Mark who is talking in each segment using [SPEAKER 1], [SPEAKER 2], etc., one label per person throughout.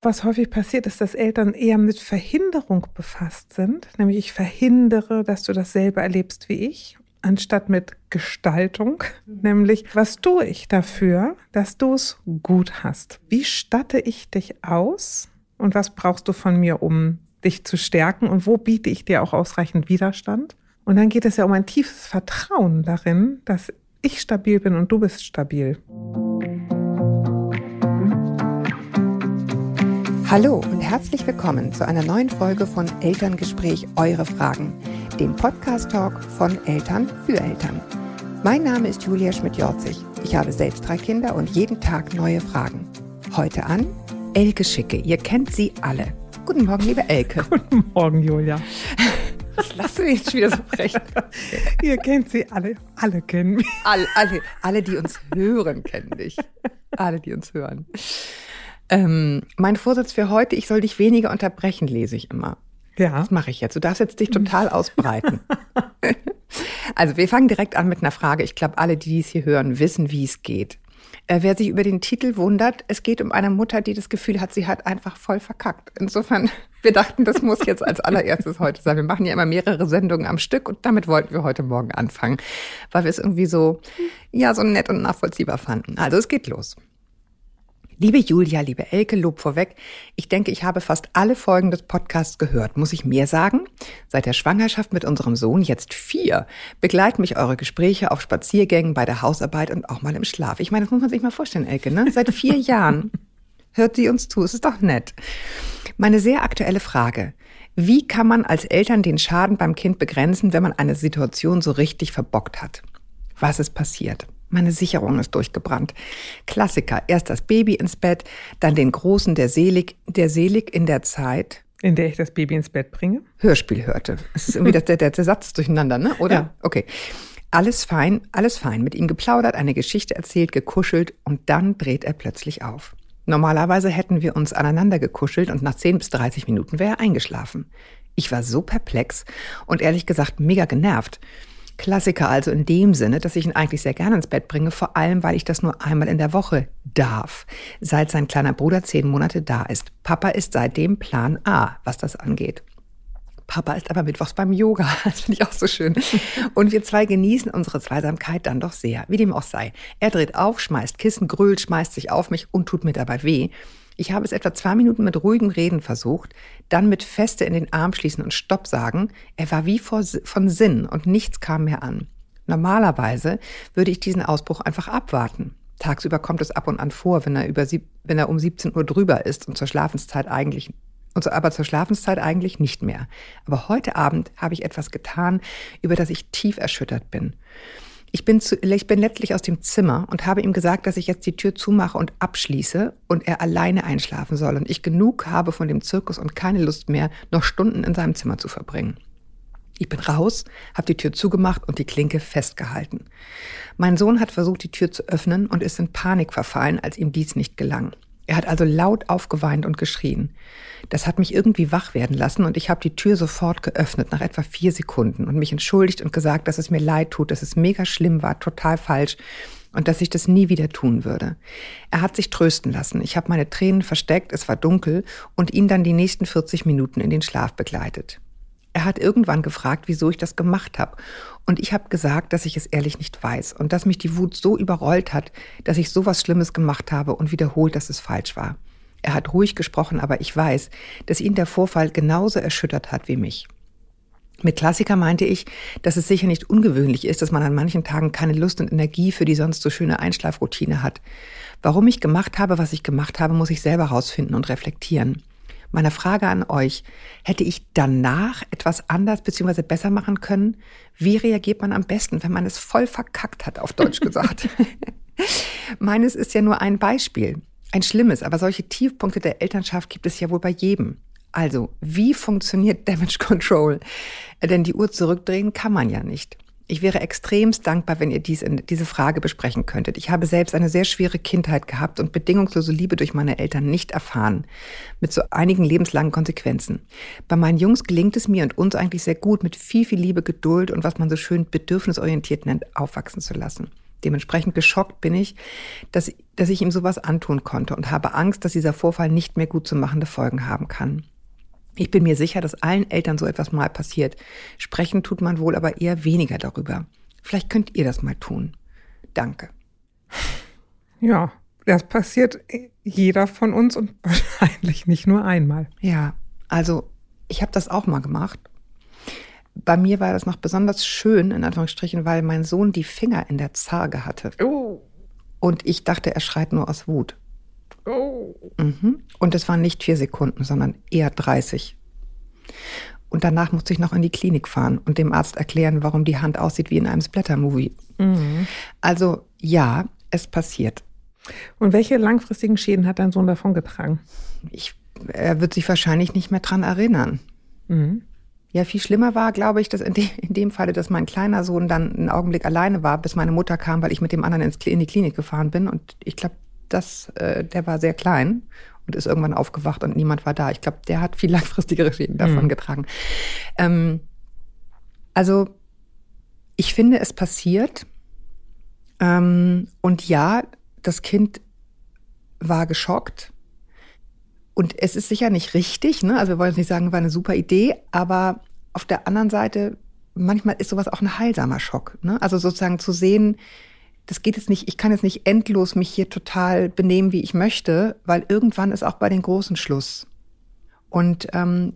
[SPEAKER 1] Was häufig passiert, ist, dass Eltern eher mit Verhinderung befasst sind. Nämlich ich verhindere, dass du dasselbe erlebst wie ich, anstatt mit Gestaltung. Nämlich, was tue ich dafür, dass du es gut hast? Wie statte ich dich aus? Und was brauchst du von mir, um dich zu stärken? Und wo biete ich dir auch ausreichend Widerstand? Und dann geht es ja um ein tiefes Vertrauen darin, dass ich stabil bin und du bist stabil.
[SPEAKER 2] Hallo und herzlich willkommen zu einer neuen Folge von Elterngespräch Eure Fragen, dem Podcast-Talk von Eltern für Eltern. Mein Name ist Julia Schmidt-Jorzig. Ich habe selbst drei Kinder und jeden Tag neue Fragen. Heute an Elke Schicke. Ihr kennt sie alle. Guten Morgen, liebe Elke.
[SPEAKER 1] Guten Morgen, Julia.
[SPEAKER 2] Was lass du jetzt wieder so frech?
[SPEAKER 1] Ihr kennt sie alle. Alle kennen mich.
[SPEAKER 2] Alle, alle, alle, die uns hören, kennen dich. Alle, die uns hören. Ähm, mein Vorsatz für heute, ich soll dich weniger unterbrechen, lese ich immer. Ja. Das mache ich jetzt. Du darfst jetzt dich total ausbreiten. also wir fangen direkt an mit einer Frage. Ich glaube, alle, die dies hier hören, wissen, wie es geht. Äh, wer sich über den Titel wundert, es geht um eine Mutter, die das Gefühl hat, sie hat einfach voll verkackt. Insofern, wir dachten, das muss jetzt als allererstes heute sein. Wir machen ja immer mehrere Sendungen am Stück und damit wollten wir heute Morgen anfangen, weil wir es irgendwie so, ja, so nett und nachvollziehbar fanden. Also es geht los. Liebe Julia, liebe Elke, Lob vorweg. Ich denke, ich habe fast alle Folgen des Podcasts gehört. Muss ich mehr sagen? Seit der Schwangerschaft mit unserem Sohn, jetzt vier, begleiten mich eure Gespräche auf Spaziergängen, bei der Hausarbeit und auch mal im Schlaf. Ich meine, das muss man sich mal vorstellen, Elke, ne? Seit vier Jahren hört sie uns zu. Es ist doch nett. Meine sehr aktuelle Frage. Wie kann man als Eltern den Schaden beim Kind begrenzen, wenn man eine Situation so richtig verbockt hat? Was ist passiert? Meine Sicherung ist durchgebrannt. Klassiker. Erst das Baby ins Bett, dann den Großen, der selig, der selig in der Zeit.
[SPEAKER 1] In der ich das Baby ins Bett bringe?
[SPEAKER 2] Hörspiel hörte. Es ist irgendwie der, der, der Satz durcheinander, ne? Oder? Ja. Okay. Alles fein, alles fein. Mit ihm geplaudert, eine Geschichte erzählt, gekuschelt und dann dreht er plötzlich auf. Normalerweise hätten wir uns aneinander gekuschelt und nach 10 bis 30 Minuten wäre er eingeschlafen. Ich war so perplex und ehrlich gesagt mega genervt. Klassiker also in dem Sinne, dass ich ihn eigentlich sehr gerne ins Bett bringe, vor allem weil ich das nur einmal in der Woche darf, seit sein kleiner Bruder zehn Monate da ist. Papa ist seitdem Plan A, was das angeht. Papa ist aber mittwochs beim Yoga. Das finde ich auch so schön. Und wir zwei genießen unsere Zweisamkeit dann doch sehr, wie dem auch sei. Er dreht auf, schmeißt Kissen, grölt, schmeißt sich auf mich und tut mir dabei weh. Ich habe es etwa zwei Minuten mit ruhigem Reden versucht, dann mit Feste in den Arm schließen und Stopp sagen. Er war wie vor, von Sinn und nichts kam mehr an. Normalerweise würde ich diesen Ausbruch einfach abwarten. Tagsüber kommt es ab und an vor, wenn er, über, wenn er um 17 Uhr drüber ist und zur Schlafenszeit eigentlich und so, aber zur Schlafenszeit eigentlich nicht mehr. Aber heute Abend habe ich etwas getan, über das ich tief erschüttert bin. Ich bin, zu, ich bin letztlich aus dem Zimmer und habe ihm gesagt, dass ich jetzt die Tür zumache und abschließe und er alleine einschlafen soll und ich genug habe von dem Zirkus und keine Lust mehr, noch Stunden in seinem Zimmer zu verbringen. Ich bin raus, habe die Tür zugemacht und die Klinke festgehalten. Mein Sohn hat versucht, die Tür zu öffnen und ist in Panik verfallen, als ihm dies nicht gelang. Er hat also laut aufgeweint und geschrien. Das hat mich irgendwie wach werden lassen und ich habe die Tür sofort geöffnet, nach etwa vier Sekunden und mich entschuldigt und gesagt, dass es mir leid tut, dass es mega schlimm war, total falsch und dass ich das nie wieder tun würde. Er hat sich trösten lassen. Ich habe meine Tränen versteckt, es war dunkel und ihn dann die nächsten 40 Minuten in den Schlaf begleitet. Er hat irgendwann gefragt, wieso ich das gemacht habe. Und ich habe gesagt, dass ich es ehrlich nicht weiß und dass mich die Wut so überrollt hat, dass ich so was Schlimmes gemacht habe und wiederholt, dass es falsch war. Er hat ruhig gesprochen, aber ich weiß, dass ihn der Vorfall genauso erschüttert hat wie mich. Mit Klassiker meinte ich, dass es sicher nicht ungewöhnlich ist, dass man an manchen Tagen keine Lust und Energie für die sonst so schöne Einschlafroutine hat. Warum ich gemacht habe, was ich gemacht habe, muss ich selber rausfinden und reflektieren. Meine Frage an euch, hätte ich danach etwas anders bzw. besser machen können? Wie reagiert man am besten, wenn man es voll verkackt hat, auf Deutsch gesagt? Meines ist ja nur ein Beispiel. Ein schlimmes, aber solche Tiefpunkte der Elternschaft gibt es ja wohl bei jedem. Also, wie funktioniert Damage Control? Denn die Uhr zurückdrehen kann man ja nicht. Ich wäre extremst dankbar, wenn ihr dies in, diese Frage besprechen könntet. Ich habe selbst eine sehr schwere Kindheit gehabt und bedingungslose Liebe durch meine Eltern nicht erfahren. Mit so einigen lebenslangen Konsequenzen. Bei meinen Jungs gelingt es mir und uns eigentlich sehr gut, mit viel, viel Liebe, Geduld und was man so schön bedürfnisorientiert nennt, aufwachsen zu lassen. Dementsprechend geschockt bin ich, dass, dass ich ihm sowas antun konnte und habe Angst, dass dieser Vorfall nicht mehr gut zu machende Folgen haben kann. Ich bin mir sicher, dass allen Eltern so etwas mal passiert. Sprechen tut man wohl aber eher weniger darüber. Vielleicht könnt ihr das mal tun. Danke.
[SPEAKER 1] Ja, das passiert jeder von uns und wahrscheinlich nicht nur einmal.
[SPEAKER 2] Ja, also ich habe das auch mal gemacht. Bei mir war das noch besonders schön, in Anführungsstrichen, weil mein Sohn die Finger in der Zarge hatte.
[SPEAKER 1] Oh.
[SPEAKER 2] Und ich dachte, er schreit nur aus Wut.
[SPEAKER 1] Oh.
[SPEAKER 2] Mhm. Und es waren nicht vier Sekunden, sondern eher 30. Und danach musste ich noch in die Klinik fahren und dem Arzt erklären, warum die Hand aussieht wie in einem Splatter-Movie.
[SPEAKER 1] Mhm.
[SPEAKER 2] Also ja, es passiert.
[SPEAKER 1] Und welche langfristigen Schäden hat dein Sohn davongetragen?
[SPEAKER 2] Ich, er wird sich wahrscheinlich nicht mehr dran erinnern.
[SPEAKER 1] Mhm.
[SPEAKER 2] Ja, viel schlimmer war, glaube ich, dass in, de, in dem Falle, dass mein kleiner Sohn dann einen Augenblick alleine war, bis meine Mutter kam, weil ich mit dem anderen in die Klinik gefahren bin. Und ich glaube, das, äh, der war sehr klein und ist irgendwann aufgewacht und niemand war da. Ich glaube, der hat viel langfristigere Schäden davon
[SPEAKER 1] Mhm.
[SPEAKER 2] getragen. Ähm, also, ich finde, es passiert. Ähm, und ja, das Kind war geschockt. Und es ist sicher nicht richtig, ne? Also wir wollen jetzt nicht sagen, war eine super Idee, aber auf der anderen Seite, manchmal ist sowas auch ein heilsamer Schock. Ne? Also sozusagen zu sehen, das geht jetzt nicht, ich kann jetzt nicht endlos mich hier total benehmen, wie ich möchte, weil irgendwann ist auch bei den Großen Schluss. Und ähm,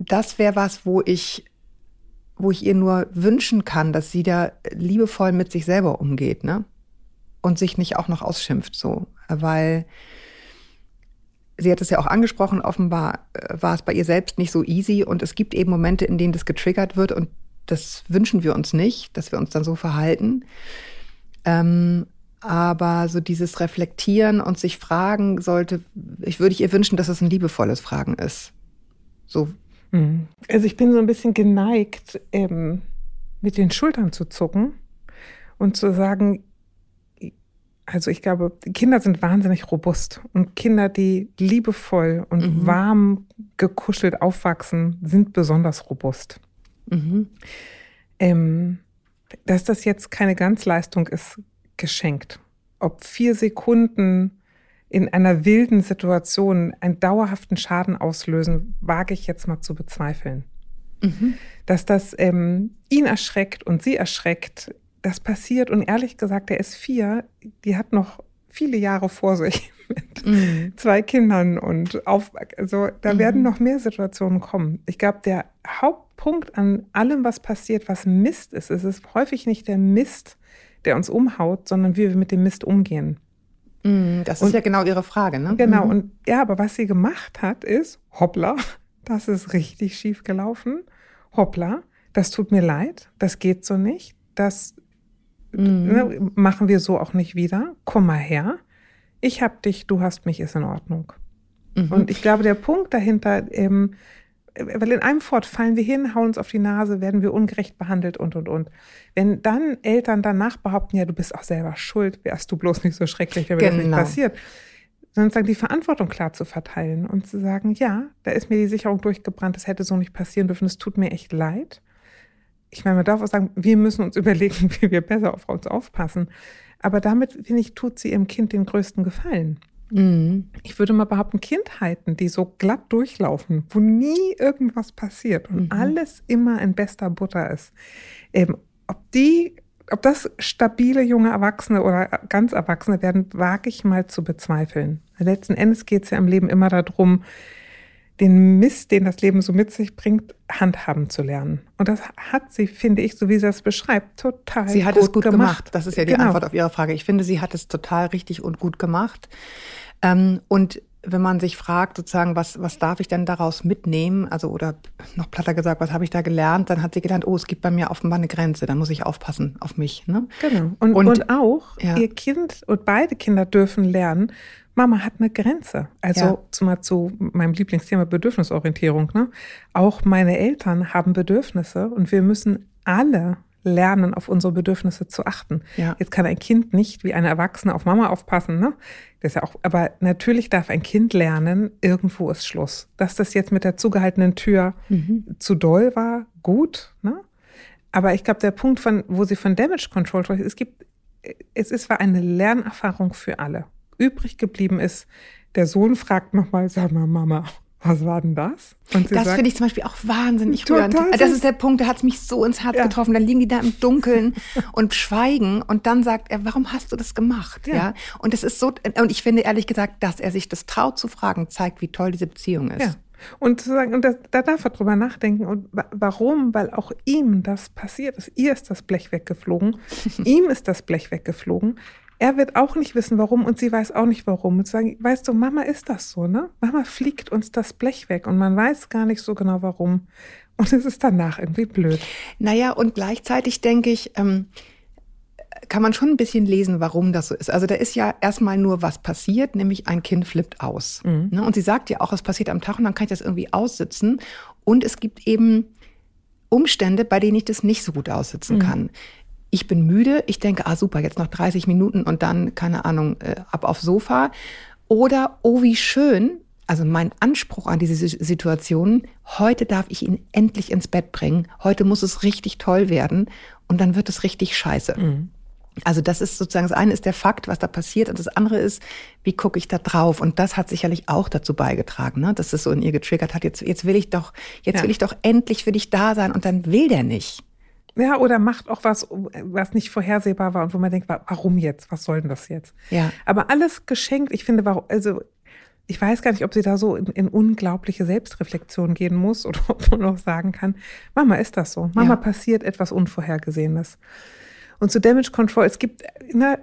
[SPEAKER 2] das wäre was, wo ich, wo ich ihr nur wünschen kann, dass sie da liebevoll mit sich selber umgeht, ne? Und sich nicht auch noch ausschimpft, so. Weil sie hat es ja auch angesprochen, offenbar äh, war es bei ihr selbst nicht so easy und es gibt eben Momente, in denen das getriggert wird und das wünschen wir uns nicht, dass wir uns dann so verhalten. Ähm, aber so dieses Reflektieren und sich fragen sollte, ich würde ihr wünschen, dass es ein liebevolles Fragen ist. So,
[SPEAKER 1] Mhm. Also ich bin so ein bisschen geneigt, ähm, mit den Schultern zu zucken und zu sagen, also ich glaube, Kinder sind wahnsinnig robust und Kinder, die liebevoll und
[SPEAKER 2] Mhm.
[SPEAKER 1] warm gekuschelt aufwachsen, sind besonders robust.
[SPEAKER 2] mhm.
[SPEAKER 1] Ähm, dass das jetzt keine Ganzleistung ist, geschenkt. Ob vier Sekunden in einer wilden Situation einen dauerhaften Schaden auslösen, wage ich jetzt mal zu bezweifeln.
[SPEAKER 2] Mhm.
[SPEAKER 1] Dass das ähm, ihn erschreckt und sie erschreckt, das passiert. Und ehrlich gesagt, der ist vier, die hat noch viele Jahre vor sich mit
[SPEAKER 2] Mhm.
[SPEAKER 1] zwei Kindern und auf, also da
[SPEAKER 2] Mhm.
[SPEAKER 1] werden noch mehr Situationen kommen. Ich glaube, der Hauptpunkt an allem, was passiert, was Mist ist, ist es ist häufig nicht der Mist, der uns umhaut, sondern wie wir mit dem Mist umgehen.
[SPEAKER 2] Mhm. Das ist
[SPEAKER 1] Und-
[SPEAKER 2] ja genau ihre Frage, ne?
[SPEAKER 1] Genau,
[SPEAKER 2] Mhm.
[SPEAKER 1] und ja, aber was sie gemacht hat, ist, hoppla, das ist richtig schief gelaufen. Hoppla, das tut mir leid, das geht so nicht, das
[SPEAKER 2] Mhm.
[SPEAKER 1] ne, machen wir so auch nicht wieder. Komm mal her. Ich hab dich, du hast mich, ist in Ordnung.
[SPEAKER 2] Mhm.
[SPEAKER 1] Und ich glaube, der Punkt dahinter, ähm, weil in einem Fort fallen wir hin, hauen uns auf die Nase, werden wir ungerecht behandelt und, und, und. Wenn dann Eltern danach behaupten, ja, du bist auch selber schuld, wärst du bloß nicht so schrecklich, wenn mir das nicht
[SPEAKER 2] Genau.
[SPEAKER 1] passiert. Sondern sagen, die Verantwortung klar zu verteilen und zu sagen, ja, da ist mir die Sicherung durchgebrannt, das hätte so nicht passieren dürfen, es tut mir echt leid. Ich meine, man darf auch sagen, wir müssen uns überlegen, wie wir besser auf uns aufpassen. Aber damit, finde ich, tut sie ihrem Kind den größten Gefallen
[SPEAKER 2] Mhm.
[SPEAKER 1] ich würde mal behaupten, Kindheiten, die so glatt durchlaufen, wo nie irgendwas passiert und
[SPEAKER 2] Mhm.
[SPEAKER 1] alles immer in bester Butter ist, ähm, ob die, ob das stabile junge Erwachsene oder ganz Erwachsene werden, wage ich mal zu bezweifeln. Letzten Endes geht es ja im Leben immer darum, den Mist, den das Leben so mit sich bringt, handhaben zu lernen. Und das hat sie, finde ich, so wie sie das beschreibt, total
[SPEAKER 2] Sie hat
[SPEAKER 1] gut
[SPEAKER 2] es gut gemacht. Das ist ja die
[SPEAKER 1] Genau.
[SPEAKER 2] Antwort auf Ihre Frage. Ich finde, sie hat es total richtig und gut gemacht. Ähm, und wenn man sich fragt, sozusagen, was, was darf ich denn daraus mitnehmen? Also, oder noch platter gesagt, was habe ich da gelernt? Dann hat sie gelernt, oh, es gibt bei mir offenbar eine Grenze, dann muss ich aufpassen auf mich. Ne?
[SPEAKER 1] Genau. Und,
[SPEAKER 2] Und-
[SPEAKER 1] und, auch,
[SPEAKER 2] ja.
[SPEAKER 1] ihr Kind und beide Kinder dürfen lernen, Mama hat eine Grenze. Also
[SPEAKER 2] Ja.
[SPEAKER 1] zumal zu meinem Lieblingsthema Bedürfnisorientierung. Ne? Auch meine Eltern haben Bedürfnisse und wir müssen alle lernen, auf unsere Bedürfnisse zu achten.
[SPEAKER 2] Ja.
[SPEAKER 1] Jetzt kann ein Kind nicht wie eine Erwachsene auf Mama aufpassen, ne? Das ist ja auch, aber natürlich darf ein Kind lernen, irgendwo ist Schluss. Dass das jetzt mit der zugehaltenen Tür zu doll war, gut, ne? Aber ich glaube, der Punkt, von, wo sie von Damage Control spricht, es gibt, es ist war eine Lernerfahrung für alle. Übrig geblieben ist, der Sohn fragt nochmal, sag mal, Mama, was war denn das?
[SPEAKER 2] das finde ich zum Beispiel auch wahnsinnig rührend. Das ist der Punkt, der hat es mich so ins Herz ja. getroffen. Dann liegen die da im Dunkeln und schweigen und dann sagt er, warum hast du das gemacht? Ja. ja. Und es ist so, und ich finde ehrlich gesagt, dass er sich das traut zu fragen, zeigt, wie toll diese Beziehung ist. Ja.
[SPEAKER 1] Und zu sagen, und da, da darf er drüber nachdenken. Und warum? Weil auch ihm das passiert ist. Ihr ist das Blech weggeflogen. ihm ist das Blech weggeflogen. Er wird auch nicht wissen, warum und sie weiß auch nicht warum. Und sagen, weißt du, Mama ist das so, ne? Mama fliegt uns das Blech weg und man weiß gar nicht so genau warum. Und es ist danach irgendwie blöd.
[SPEAKER 2] Naja, und gleichzeitig denke ich, ähm, kann man schon ein bisschen lesen, warum das so ist. Also da ist ja erstmal nur was passiert, nämlich ein Kind flippt aus. Mhm. Ne? Und sie sagt ja auch, es passiert am Tag und dann kann ich das irgendwie aussitzen. Und es gibt eben Umstände, bei denen ich das nicht so gut aussitzen mhm. kann ich bin müde, ich denke, ah super, jetzt noch 30 Minuten und dann, keine Ahnung, äh, ab aufs Sofa. Oder, oh wie schön, also mein Anspruch an diese Situation, heute darf ich ihn endlich ins Bett bringen, heute muss es richtig toll werden und dann wird es richtig scheiße. Mhm. Also das ist sozusagen, das eine ist der Fakt, was da passiert, und das andere ist, wie gucke ich da drauf? Und das hat sicherlich auch dazu beigetragen, ne? dass es so in ihr getriggert hat. Jetzt, jetzt will ich doch, jetzt ja. will ich doch endlich für dich da sein und dann will der nicht.
[SPEAKER 1] Ja, oder macht auch was, was nicht vorhersehbar war und wo man denkt, warum jetzt? Was soll denn das jetzt?
[SPEAKER 2] Ja.
[SPEAKER 1] Aber alles geschenkt. Ich finde, warum, also ich weiß gar nicht, ob sie da so in, in, unglaubliche Selbstreflexion gehen muss oder ob man auch sagen kann, Mama ist das so. Mama ja. passiert etwas Unvorhergesehenes. Und zu Damage Control, es gibt ne,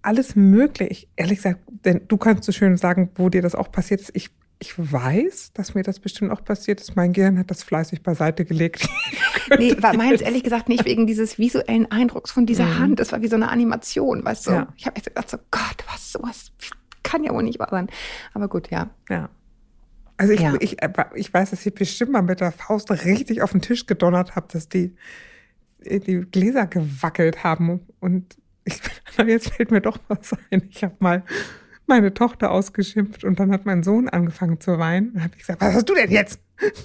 [SPEAKER 1] alles möglich. Ehrlich gesagt, denn du kannst so schön sagen, wo dir das auch passiert ist. Ich ich weiß, dass mir das bestimmt auch passiert ist. Mein Gehirn hat das fleißig beiseite gelegt.
[SPEAKER 2] nee, war meins ehrlich gesagt nicht wegen dieses visuellen Eindrucks von dieser mhm. Hand. Das war wie so eine Animation, weißt du? Ja. Ich habe echt gedacht, so Gott, was sowas kann ja wohl nicht wahr sein. Aber gut, ja.
[SPEAKER 1] Ja. Also ich, ja. ich, ich weiß, dass ich bestimmt mal mit der Faust richtig auf den Tisch gedonnert habe, dass die, die Gläser gewackelt haben. Und ich, jetzt fällt mir doch was ein. Ich habe mal meine Tochter ausgeschimpft und dann hat mein Sohn angefangen zu weinen. Dann habe ich gesagt, was hast du denn jetzt?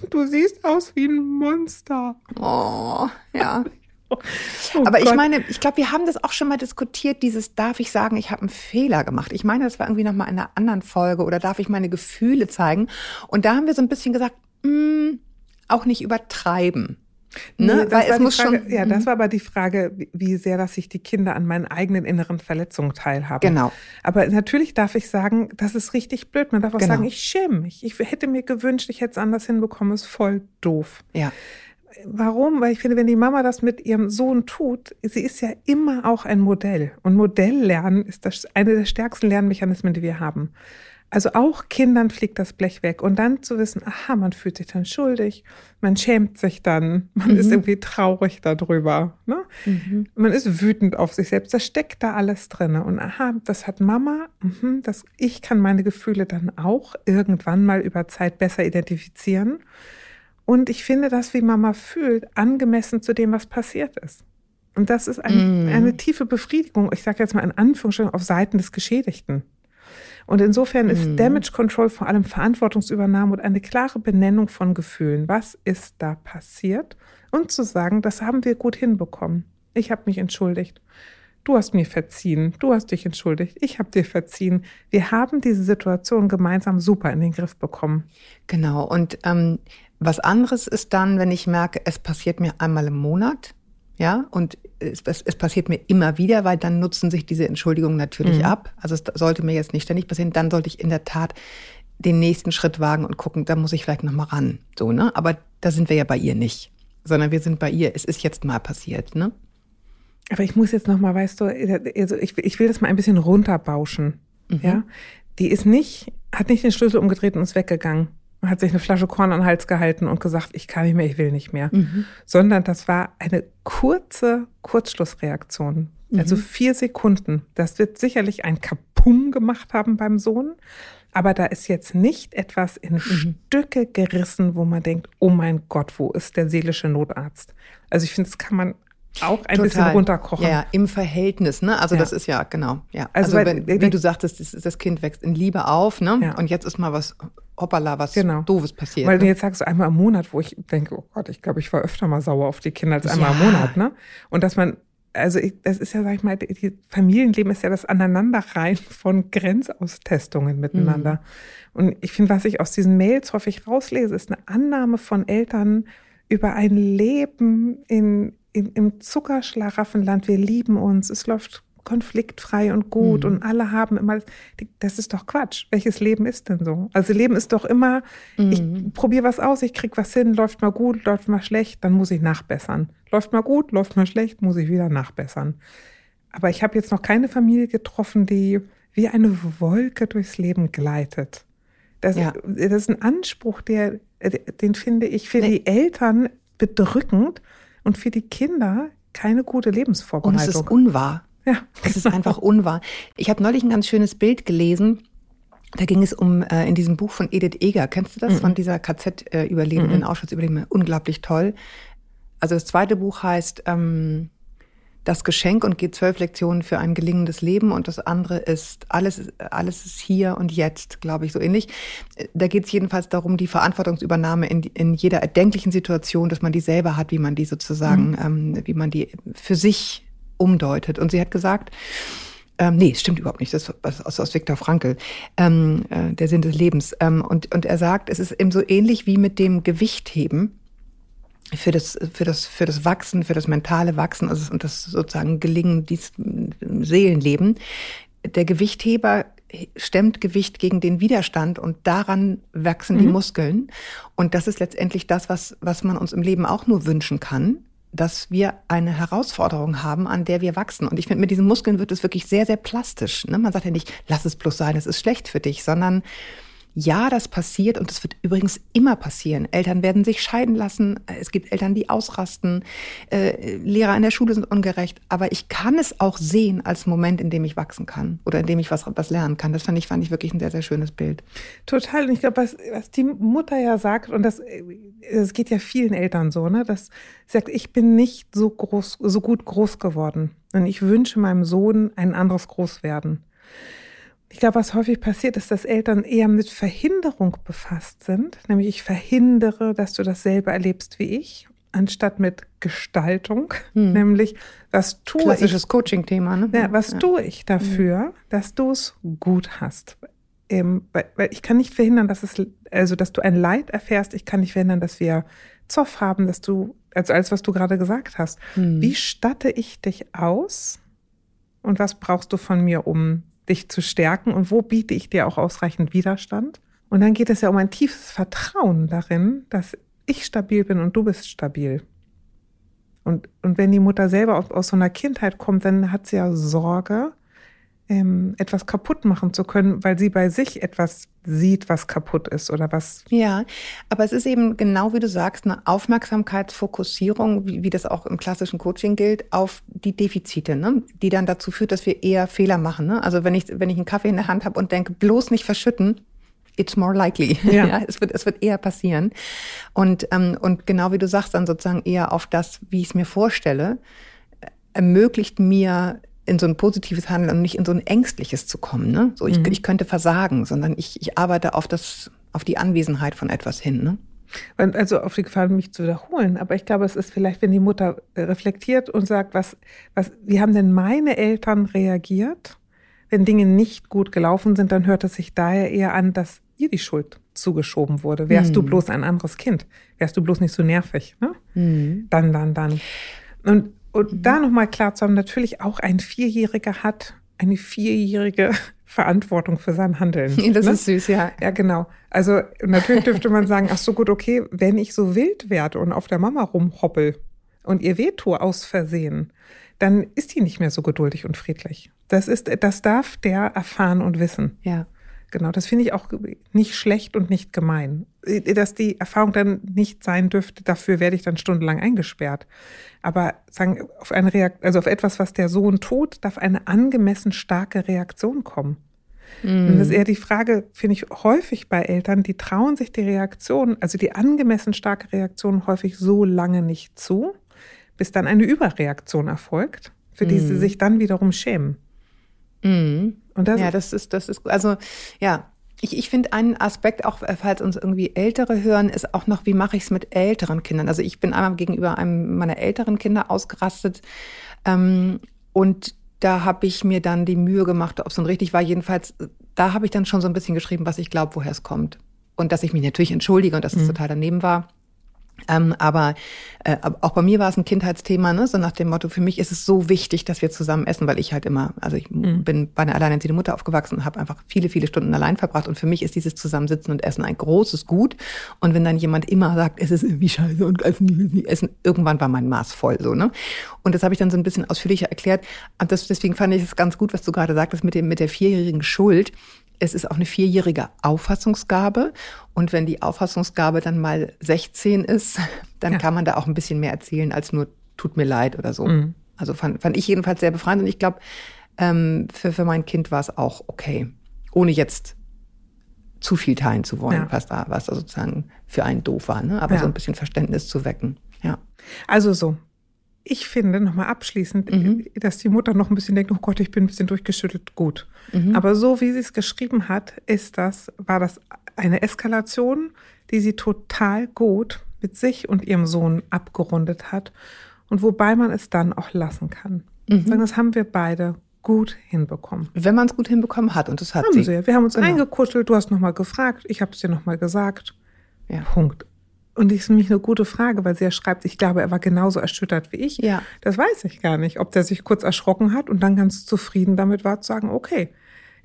[SPEAKER 1] Du siehst aus wie ein Monster.
[SPEAKER 2] Oh, ja. Oh Aber Gott. ich meine, ich glaube, wir haben das auch schon mal diskutiert, dieses darf ich sagen, ich habe einen Fehler gemacht. Ich meine, das war irgendwie noch mal in einer anderen Folge oder darf ich meine Gefühle zeigen? Und da haben wir so ein bisschen gesagt, mh, mm, auch nicht übertreiben.
[SPEAKER 1] Ne? Nee, Weil es muss Frage, schon. Ja, das mhm. war aber die Frage, wie sehr, dass sich die Kinder an meinen eigenen inneren Verletzungen teilhaben.
[SPEAKER 2] Genau.
[SPEAKER 1] Aber natürlich darf ich sagen, das ist richtig blöd. Man darf auch genau. sagen, ich schäme mich. Ich hätte mir gewünscht, ich hätte es anders hinbekommen. Ist voll doof.
[SPEAKER 2] Ja.
[SPEAKER 1] Warum? Weil ich finde, wenn die Mama das mit ihrem Sohn tut, sie ist ja immer auch ein Modell. Und Modelllernen ist das eine der stärksten Lernmechanismen, die wir haben. Also auch Kindern fliegt das Blech weg. Und dann zu wissen, aha, man fühlt sich dann schuldig, man schämt sich dann, man mhm. ist irgendwie traurig darüber. Ne? Mhm. Man ist wütend auf sich selbst. Das steckt da alles drin. Und aha, das hat Mama, mhm, das, ich kann meine Gefühle dann auch irgendwann mal über Zeit besser identifizieren. Und ich finde das, wie Mama fühlt, angemessen zu dem, was passiert ist. Und das ist ein, mhm. eine tiefe Befriedigung, ich sage jetzt mal in Anführungsstrichen, auf Seiten des Geschädigten. Und insofern ist mhm. Damage Control vor allem Verantwortungsübernahme und eine klare Benennung von Gefühlen. Was ist da passiert? Und zu sagen, das haben wir gut hinbekommen. Ich habe mich entschuldigt. Du hast mir verziehen. Du hast dich entschuldigt. Ich habe dir verziehen. Wir haben diese Situation gemeinsam super in den Griff bekommen.
[SPEAKER 2] Genau. Und ähm, was anderes ist dann, wenn ich merke, es passiert mir einmal im Monat ja, und es, es, es, passiert mir immer wieder, weil dann nutzen sich diese Entschuldigungen natürlich mhm. ab. Also es sollte mir jetzt nicht ständig passieren. Dann sollte ich in der Tat den nächsten Schritt wagen und gucken, da muss ich vielleicht noch mal ran. So, ne? Aber da sind wir ja bei ihr nicht, sondern wir sind bei ihr. Es ist jetzt mal passiert, ne?
[SPEAKER 1] Aber ich muss jetzt noch mal, weißt du, also ich, ich will das mal ein bisschen runterbauschen. Mhm. Ja, die ist nicht, hat nicht den Schlüssel umgedreht und ist weggegangen hat sich eine Flasche Korn an den Hals gehalten und gesagt, ich kann nicht mehr, ich will nicht mehr. Mhm. Sondern das war eine kurze Kurzschlussreaktion. Mhm. Also vier Sekunden. Das wird sicherlich ein Kapum gemacht haben beim Sohn. Aber da ist jetzt nicht etwas in mhm. Stücke gerissen, wo man denkt, oh mein Gott, wo ist der seelische Notarzt? Also ich finde, das kann man auch ein Total. bisschen runterkochen.
[SPEAKER 2] Ja, ja, im Verhältnis, ne? Also ja. das ist ja, genau, ja. Also, also wenn, wie du sagtest, das, das, Kind wächst in Liebe auf, ne? Ja. Und jetzt ist mal was, hoppala, was genau. Doofes passiert.
[SPEAKER 1] Weil ne? du jetzt sagst, einmal im Monat, wo ich denke, oh Gott, ich glaube, ich war öfter mal sauer auf die Kinder als einmal im Monat, ne? Und dass man also ich, das ist ja, sag ich mal, die Familienleben ist ja das Aneinanderreihen von Grenzaustestungen miteinander. Mhm. Und ich finde, was ich aus diesen Mails häufig rauslese, ist eine Annahme von Eltern über ein Leben in, in, im Zuckerschlaraffenland. Wir lieben uns, es läuft konfliktfrei und gut mhm. und alle haben immer, das ist doch Quatsch. Welches Leben ist denn so? Also Leben ist doch immer, mhm. ich probiere was aus, ich krieg was hin, läuft mal gut, läuft mal schlecht, dann muss ich nachbessern. Läuft mal gut, läuft mal schlecht, muss ich wieder nachbessern. Aber ich habe jetzt noch keine Familie getroffen, die wie eine Wolke durchs Leben gleitet. Das, ja. das ist ein Anspruch, der, den finde ich für nee. die Eltern bedrückend und für die Kinder keine gute Lebensvorbereitung.
[SPEAKER 2] Und es ist unwahr. Ja. Es ist einfach unwahr. Ich habe neulich ein ganz schönes Bild gelesen. Da ging es um äh, in diesem Buch von Edith Eger. Kennst du das mhm. von dieser KZ-Überlebenden, äh, mhm. Auschwitz-Überlebenden? Unglaublich toll. Also das zweite Buch heißt ähm, Das Geschenk und geht zwölf Lektionen für ein gelingendes Leben. Und das andere ist Alles, alles ist hier und jetzt, glaube ich, so ähnlich. Da geht es jedenfalls darum, die Verantwortungsübernahme in, in jeder erdenklichen Situation, dass man die selber hat, wie man die sozusagen, mhm. ähm, wie man die für sich umdeutet. Und sie hat gesagt, ähm, nee, stimmt überhaupt nicht. Das ist aus, aus Viktor Frankl, ähm, äh, der Sinn des Lebens. Ähm, und, und er sagt, es ist eben so ähnlich wie mit dem Gewichtheben für das, für das, für das Wachsen, für das mentale Wachsen also, und das sozusagen Gelingen, dieses Seelenleben. Der Gewichtheber stemmt Gewicht gegen den Widerstand und daran wachsen mhm. die Muskeln. Und das ist letztendlich das, was, was man uns im Leben auch nur wünschen kann dass wir eine Herausforderung haben, an der wir wachsen. Und ich finde, mit diesen Muskeln wird es wirklich sehr, sehr plastisch. Ne? Man sagt ja nicht, lass es bloß sein, es ist schlecht für dich, sondern ja, das passiert und das wird übrigens immer passieren. Eltern werden sich scheiden lassen. Es gibt Eltern, die ausrasten. Äh, Lehrer in der Schule sind ungerecht. Aber ich kann es auch sehen als Moment, in dem ich wachsen kann oder in dem ich was, was lernen kann. Das fand ich, fand ich wirklich ein sehr, sehr schönes Bild.
[SPEAKER 1] Total. Und ich glaube, was, was die Mutter ja sagt, und das, das geht ja vielen Eltern so, ne, dass sie sagt, ich bin nicht so groß, so gut groß geworden. Und ich wünsche meinem Sohn ein anderes Großwerden. Ich glaube, was häufig passiert, ist, dass Eltern eher mit Verhinderung befasst sind. Nämlich ich verhindere, dass du dasselbe erlebst wie ich, anstatt mit Gestaltung. Hm. Nämlich, was tue
[SPEAKER 2] Klassisches ich? Coaching-Thema, ne?
[SPEAKER 1] Ja, was ja. tue ich dafür, hm. dass du es gut hast? Ähm, weil, weil ich kann nicht verhindern, dass es, also dass du ein Leid erfährst. Ich kann nicht verhindern, dass wir Zoff haben, dass du, also alles, was du gerade gesagt hast. Hm. Wie statte ich dich aus? Und was brauchst du von mir, um dich zu stärken und wo biete ich dir auch ausreichend Widerstand. Und dann geht es ja um ein tiefes Vertrauen darin, dass ich stabil bin und du bist stabil. Und, und wenn die Mutter selber aus, aus so einer Kindheit kommt, dann hat sie ja Sorge, ähm, etwas kaputt machen zu können, weil sie bei sich etwas sieht, was kaputt ist oder was.
[SPEAKER 2] Ja, aber es ist eben genau wie du sagst, eine Aufmerksamkeitsfokussierung, wie, wie das auch im klassischen Coaching gilt, auf die Defizite, ne? die dann dazu führt, dass wir eher Fehler machen. Ne? Also wenn ich, wenn ich einen Kaffee in der Hand habe und denke, bloß nicht verschütten, it's more likely. Ja. ja. es, wird, es wird eher passieren. Und, ähm, und genau wie du sagst, dann sozusagen eher auf das, wie ich es mir vorstelle, ermöglicht mir in so ein positives Handeln und nicht in so ein ängstliches zu kommen. Ne? So, ich, mhm. ich könnte versagen, sondern ich, ich arbeite auf das, auf die Anwesenheit von etwas hin. Ne?
[SPEAKER 1] Also auf die Gefahr, mich zu wiederholen. Aber ich glaube, es ist vielleicht, wenn die Mutter reflektiert und sagt, was, was, wie haben denn meine Eltern reagiert? Wenn Dinge nicht gut gelaufen sind, dann hört es sich daher eher an, dass ihr die Schuld zugeschoben wurde. Wärst mhm. du bloß ein anderes Kind? Wärst du bloß nicht so nervig? Ne? Mhm. Dann, dann, dann. Und und mhm. da nochmal klar zu haben, natürlich auch ein Vierjähriger hat eine vierjährige Verantwortung für sein Handeln.
[SPEAKER 2] Das ne? ist süß, ja.
[SPEAKER 1] Ja, genau. Also natürlich dürfte man sagen, ach so gut, okay, wenn ich so wild werde und auf der Mama rumhoppel und ihr wehtue aus Versehen, dann ist die nicht mehr so geduldig und friedlich. Das ist, das darf der erfahren und wissen.
[SPEAKER 2] Ja.
[SPEAKER 1] Genau, das finde ich auch nicht schlecht und nicht gemein. Dass die Erfahrung dann nicht sein dürfte, dafür werde ich dann stundenlang eingesperrt. Aber sagen, auf eine Reakt also auf etwas, was der Sohn tut, darf eine angemessen starke Reaktion kommen. Mm. Und das ist eher die Frage, finde ich, häufig bei Eltern, die trauen sich die Reaktion, also die angemessen starke Reaktion häufig so lange nicht zu, bis dann eine Überreaktion erfolgt, für die mm. sie sich dann wiederum schämen.
[SPEAKER 2] Mm. Und das ja, das ist, das ist, also ja, ich, ich finde einen Aspekt, auch falls uns irgendwie Ältere hören, ist auch noch, wie mache ich es mit älteren Kindern? Also ich bin einmal gegenüber einem meiner älteren Kinder ausgerastet, Ähm, und da habe ich mir dann die Mühe gemacht, ob es nun richtig war. Jedenfalls, da habe ich dann schon so ein bisschen geschrieben, was ich glaube, woher es kommt. Und dass ich mich natürlich entschuldige und dass es mhm. total daneben war. Ähm, aber äh, auch bei mir war es ein Kindheitsthema, ne? so nach dem Motto, für mich ist es so wichtig, dass wir zusammen essen, weil ich halt immer, also ich mhm. bin bei einer alleinerziehenden Mutter aufgewachsen und habe einfach viele, viele Stunden allein verbracht. Und für mich ist dieses Zusammensitzen und Essen ein großes Gut. Und wenn dann jemand immer sagt, es ist irgendwie scheiße und essen, nicht essen, irgendwann war mein Maß voll so. Ne? Und das habe ich dann so ein bisschen ausführlicher erklärt. Und das, deswegen fand ich es ganz gut, was du gerade sagtest mit, dem, mit der vierjährigen Schuld es ist auch eine vierjährige Auffassungsgabe. Und wenn die Auffassungsgabe dann mal 16 ist, dann ja. kann man da auch ein bisschen mehr erzählen als nur tut mir leid oder so. Mhm. Also fand, fand ich jedenfalls sehr befreiend. Und ich glaube, ähm, für, für mein Kind war es auch okay. Ohne jetzt zu viel teilen zu wollen, ja. was da, was da sozusagen für einen doof war, ne? Aber ja. so ein bisschen Verständnis zu wecken. Ja.
[SPEAKER 1] Also so, ich finde, nochmal abschließend, mhm. dass die Mutter noch ein bisschen denkt, oh Gott, ich bin ein bisschen durchgeschüttelt, gut. Mhm. Aber so wie sie es geschrieben hat, ist das, war das eine Eskalation, die sie total gut mit sich und ihrem Sohn abgerundet hat. Und wobei man es dann auch lassen kann. Mhm. Das haben wir beide gut hinbekommen.
[SPEAKER 2] Wenn man es gut hinbekommen hat, und das hat
[SPEAKER 1] haben
[SPEAKER 2] sie.
[SPEAKER 1] sie. Wir haben uns genau. eingekuschelt, du hast nochmal gefragt, ich habe es dir nochmal gesagt. Ja. Punkt. Und das ist nämlich eine gute Frage, weil sie ja schreibt, ich glaube, er war genauso erschüttert wie ich.
[SPEAKER 2] Ja.
[SPEAKER 1] Das weiß ich gar nicht, ob der sich kurz erschrocken hat und dann ganz zufrieden damit war zu sagen, okay,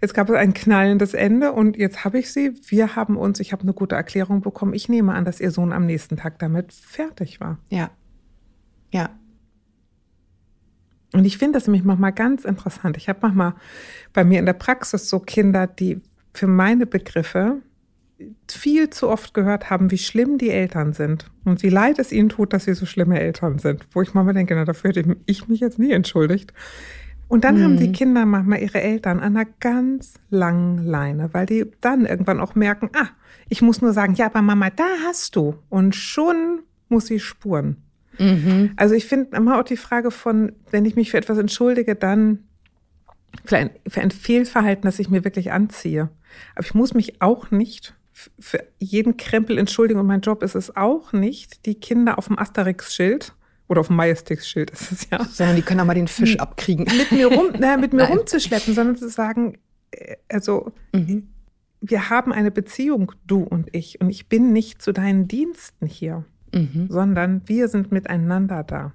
[SPEAKER 1] jetzt gab es ein knallendes Ende und jetzt habe ich sie. Wir haben uns, ich habe eine gute Erklärung bekommen. Ich nehme an, dass ihr Sohn am nächsten Tag damit fertig war.
[SPEAKER 2] Ja. Ja.
[SPEAKER 1] Und ich finde das nämlich manchmal ganz interessant. Ich habe manchmal bei mir in der Praxis so Kinder, die für meine Begriffe viel zu oft gehört haben, wie schlimm die Eltern sind und wie leid es ihnen tut, dass sie so schlimme Eltern sind. Wo ich manchmal denke, na, dafür hätte ich mich jetzt nie entschuldigt. Und dann mhm. haben die mhm. Kinder manchmal ihre Eltern an einer ganz langen Leine, weil die dann irgendwann auch merken, ah, ich muss nur sagen, ja, aber Mama, da hast du. Und schon muss sie spuren. Mhm. Also ich finde immer auch die Frage von, wenn ich mich für etwas entschuldige, dann für ein, für ein Fehlverhalten, das ich mir wirklich anziehe. Aber ich muss mich auch nicht für jeden Krempel entschuldigen und mein Job ist es auch nicht, die Kinder auf dem Asterix-Schild oder auf dem Majestix-Schild ist es ja.
[SPEAKER 2] Sondern die können auch mal den Fisch abkriegen.
[SPEAKER 1] Mit mir, rum, na, mit mir rumzuschleppen, sondern zu sagen, äh, also mhm. wir haben eine Beziehung, du und ich, und ich bin nicht zu deinen Diensten hier, mhm. sondern wir sind miteinander da.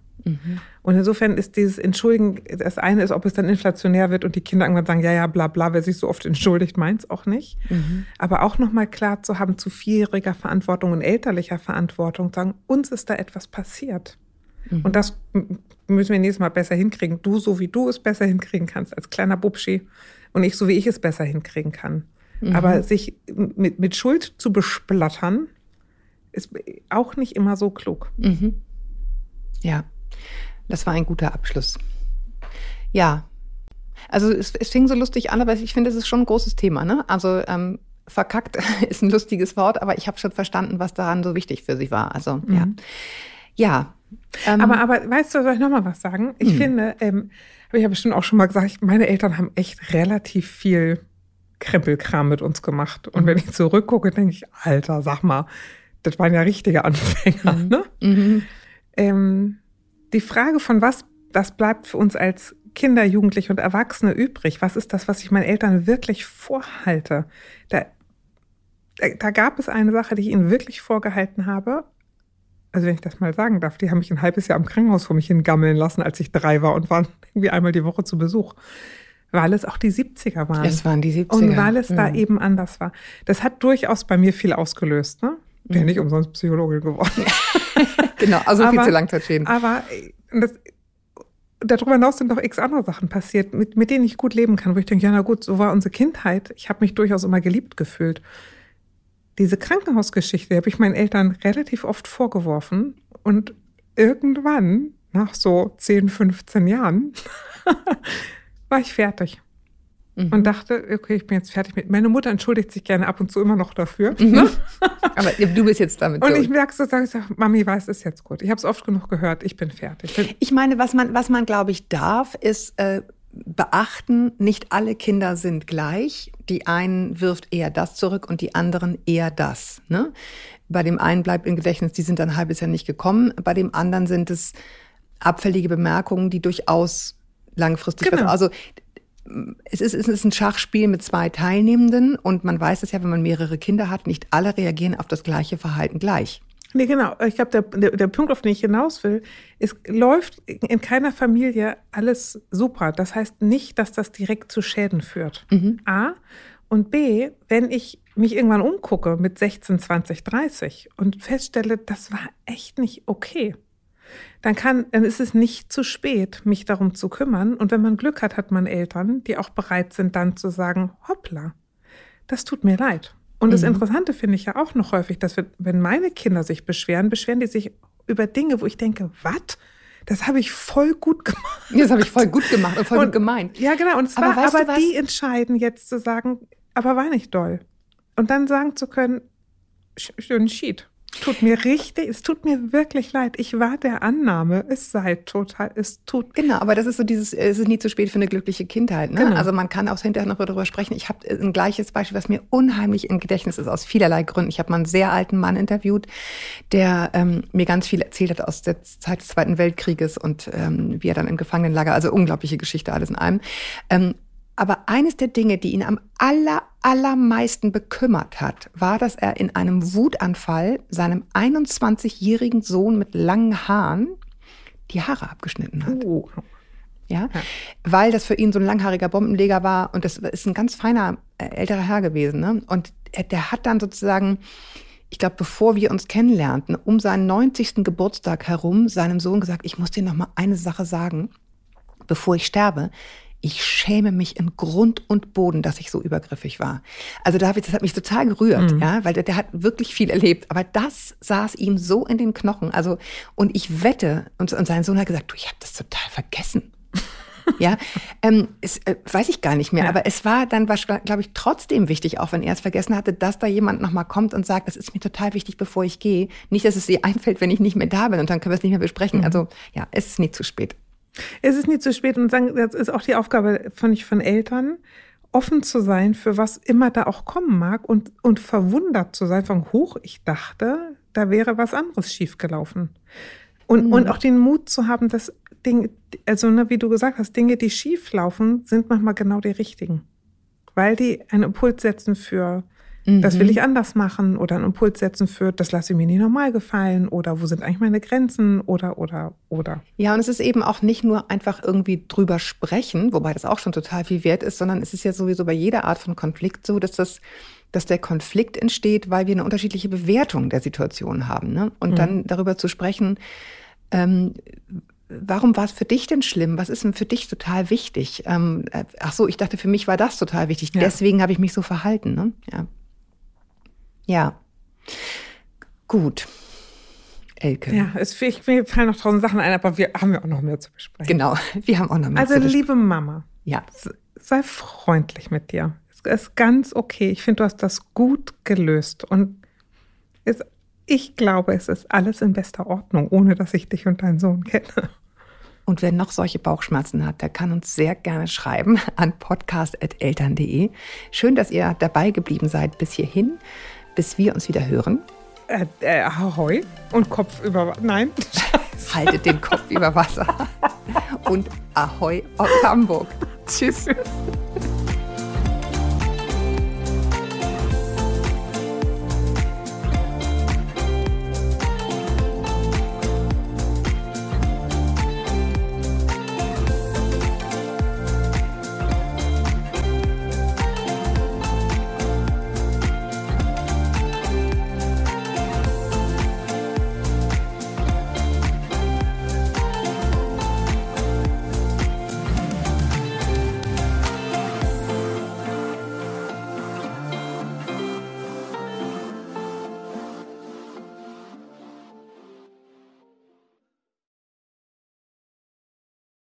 [SPEAKER 1] Und insofern ist dieses Entschuldigen, das eine ist, ob es dann inflationär wird und die Kinder irgendwann sagen, ja, ja, bla bla, wer sich so oft entschuldigt, meins auch nicht. Mhm. Aber auch nochmal klar zu haben, zu vierjähriger Verantwortung und elterlicher Verantwortung, sagen, uns ist da etwas passiert. Mhm. Und das müssen wir nächstes Mal besser hinkriegen. Du, so wie du es besser hinkriegen kannst, als kleiner Bubschi, und ich, so wie ich es besser hinkriegen kann. Aber sich mit, mit Schuld zu besplattern, ist auch nicht immer so klug.
[SPEAKER 2] Mhm. Ja. Das war ein guter Abschluss. Ja. Also es, es fing so lustig an, aber ich finde, es ist schon ein großes Thema. Ne? Also ähm, verkackt ist ein lustiges Wort, aber ich habe schon verstanden, was daran so wichtig für sie war. Also mhm. ja. Ja.
[SPEAKER 1] Ähm, aber, aber weißt du, soll ich nochmal was sagen? Ich mh. finde, ähm, habe ich ja bestimmt auch schon mal gesagt, meine Eltern haben echt relativ viel Krempelkram mit uns gemacht. Und mhm. wenn ich zurückgucke, denke ich, Alter, sag mal, das waren ja richtige Anfänger. Mhm. Ne? Mhm. Ähm, die Frage von was, was bleibt für uns als Kinder, Jugendliche und Erwachsene übrig? Was ist das, was ich meinen Eltern wirklich vorhalte? Da, da gab es eine Sache, die ich ihnen wirklich vorgehalten habe. Also wenn ich das mal sagen darf, die haben mich ein halbes Jahr im Krankenhaus vor mich hingammeln lassen, als ich drei war und waren irgendwie einmal die Woche zu Besuch. Weil es auch die 70er waren.
[SPEAKER 2] Es waren die 70er.
[SPEAKER 1] Und weil es mhm. da eben anders war. Das hat durchaus bei mir viel ausgelöst. Ne? Wäre nicht umsonst Psychologin geworden.
[SPEAKER 2] genau, also aber, viel zu Langzeitschäden.
[SPEAKER 1] Aber das, darüber hinaus sind doch x andere Sachen passiert, mit, mit denen ich gut leben kann, wo ich denke, ja, na gut, so war unsere Kindheit. Ich habe mich durchaus immer geliebt gefühlt. Diese Krankenhausgeschichte habe ich meinen Eltern relativ oft vorgeworfen und irgendwann, nach so 10, 15 Jahren, war ich fertig mhm. und dachte, okay, ich bin jetzt fertig mit. Meine Mutter entschuldigt sich gerne ab und zu immer noch dafür. Mhm. Ne?
[SPEAKER 2] Aber du bist jetzt damit.
[SPEAKER 1] Und durch. ich merke so, sage ich, sag, Mami weiß es jetzt gut. Ich habe es oft genug gehört. Ich bin fertig.
[SPEAKER 2] Ich meine, was man, was man glaube ich darf, ist äh, beachten, nicht alle Kinder sind gleich. Die einen wirft eher das zurück und die anderen eher das. Ne? Bei dem einen bleibt im Gedächtnis, die sind ein halbes Jahr nicht gekommen. Bei dem anderen sind es abfällige Bemerkungen, die durchaus langfristig,
[SPEAKER 1] Genau.
[SPEAKER 2] also es ist, es ist ein Schachspiel mit zwei Teilnehmenden und man weiß es ja, wenn man mehrere Kinder hat, nicht alle reagieren auf das gleiche Verhalten gleich.
[SPEAKER 1] Nee, genau. Ich glaube, der, der, der Punkt, auf den ich hinaus will, es läuft in keiner Familie alles super. Das heißt nicht, dass das direkt zu Schäden führt. A. Und B, wenn ich mich irgendwann umgucke mit 16, 20, 30 und feststelle, das war echt nicht okay, dann kann, dann ist es nicht zu spät, mich darum zu kümmern. Und wenn man Glück hat, hat man Eltern, die auch bereit sind, dann zu sagen, hoppla, das tut mir leid. Und das Interessante finde ich ja auch noch häufig, dass wir, wenn meine Kinder sich beschweren, beschweren die sich über Dinge, wo ich denke, was? Das habe ich voll gut gemacht.
[SPEAKER 2] Das habe ich voll gut gemacht und voll
[SPEAKER 1] Und-
[SPEAKER 2] gut gemeint.
[SPEAKER 1] Ja, genau. Und es
[SPEAKER 2] Aber weißt
[SPEAKER 1] aber die entscheiden jetzt zu sagen, aber war nicht doll. Und dann sagen zu können, sch- schönen Schied. Tut mir richtig, es tut mir wirklich leid. Ich war der Annahme, es sei total, es tut
[SPEAKER 2] Genau, aber das ist so dieses, es ist nie zu spät für eine glückliche Kindheit. Ne?
[SPEAKER 1] Genau.
[SPEAKER 2] Also man kann auch hinterher noch darüber sprechen. Ich habe ein gleiches Beispiel, was mir unheimlich im Gedächtnis ist, aus vielerlei Gründen. Ich habe mal einen sehr alten Mann interviewt, der ähm, mir ganz viel erzählt hat aus der Zeit des Zweiten Weltkrieges und ähm, wie er dann im Gefangenenlager, also unglaubliche Geschichte alles in allem. Ähm, aber eines der Dinge, die ihn am aller, allermeisten bekümmert hat, war, dass er in einem Wutanfall seinem 21-jährigen Sohn mit langen Haaren die Haare abgeschnitten hat.
[SPEAKER 1] oh,
[SPEAKER 2] Ja?
[SPEAKER 1] Ja.
[SPEAKER 2] Weil das für ihn so ein langhaariger Bombenleger war und das ist ein ganz feiner äh, älterer Herr gewesen. Ne? Und er, der hat dann sozusagen, ich glaube, bevor wir uns kennenlernten, um seinen 90. Geburtstag herum seinem Sohn gesagt, ich muss dir noch mal eine Sache sagen, bevor ich sterbe. Ich schäme mich in Grund und Boden, dass ich so übergriffig war. Also David, das hat mich total gerührt, ja, weil der, der hat wirklich viel erlebt. Aber das saß ihm so in den Knochen. Also und ich wette und, und sein Sohn hat gesagt, du, ich habe das total vergessen. Ja, ähm, es, äh, weiß ich gar nicht mehr,
[SPEAKER 1] Ja.
[SPEAKER 2] aber es war dann, glaube ich, trotzdem wichtig, auch wenn er es vergessen hatte, dass da jemand nochmal kommt und sagt, das ist mir total wichtig, bevor ich gehe. Nicht, dass es ihr einfällt, wenn ich nicht mehr da bin und dann können wir es nicht mehr besprechen. Also ja, es ist nie zu spät.
[SPEAKER 1] Es ist nie zu spät und sagen, das ist auch die Aufgabe von, ich, von Eltern, offen zu sein für was immer da auch kommen mag und, und verwundert zu sein von hoch, ich dachte, da wäre was anderes schiefgelaufen. Und, und auch den Mut zu haben, dass Dinge, also ne, wie du gesagt hast, Dinge, die schief laufen, sind manchmal genau die richtigen. Weil die einen Impuls setzen für, das will ich anders machen oder einen Impuls setzen für, das lasse ich mir nie normal gefallen oder wo sind eigentlich meine Grenzen oder, oder, oder.
[SPEAKER 2] Ja, und es ist eben auch nicht nur einfach irgendwie drüber sprechen, wobei das auch schon total viel wert ist, sondern es ist ja sowieso bei jeder Art von Konflikt so, dass das dass der Konflikt entsteht, weil wir eine unterschiedliche Bewertung der Situation haben. Ne? Und dann darüber zu sprechen, ähm, warum war es für dich denn schlimm? Was ist denn für dich total wichtig? Ähm, äh, ach so, ich dachte, für mich war das total wichtig.
[SPEAKER 1] Ja.
[SPEAKER 2] Deswegen habe ich mich so verhalten. Ne? Ja. Ja. Gut. Elke.
[SPEAKER 1] Ja, es, ich, mir fallen noch tausend Sachen ein, aber wir haben ja auch noch mehr zu besprechen.
[SPEAKER 2] Genau. Wir haben auch noch mehr
[SPEAKER 1] Also,
[SPEAKER 2] zu besprechen.
[SPEAKER 1] liebe Mama,
[SPEAKER 2] Ja.
[SPEAKER 1] sei freundlich mit dir. Es ist ganz okay. Ich finde, du hast das gut gelöst. Und es, ich glaube, es ist alles in bester Ordnung, ohne dass ich dich und deinen Sohn kenne.
[SPEAKER 2] Und wer noch solche Bauchschmerzen hat, der kann uns sehr gerne schreiben an podcast.eltern.de. Schön, dass ihr dabei geblieben seid bis hierhin, bis wir uns wieder hören.
[SPEAKER 1] Äh, äh, Ahoi und Kopf über. Nein.
[SPEAKER 2] Haltet den Kopf über Wasser und Ahoi aus Hamburg. Tschüss.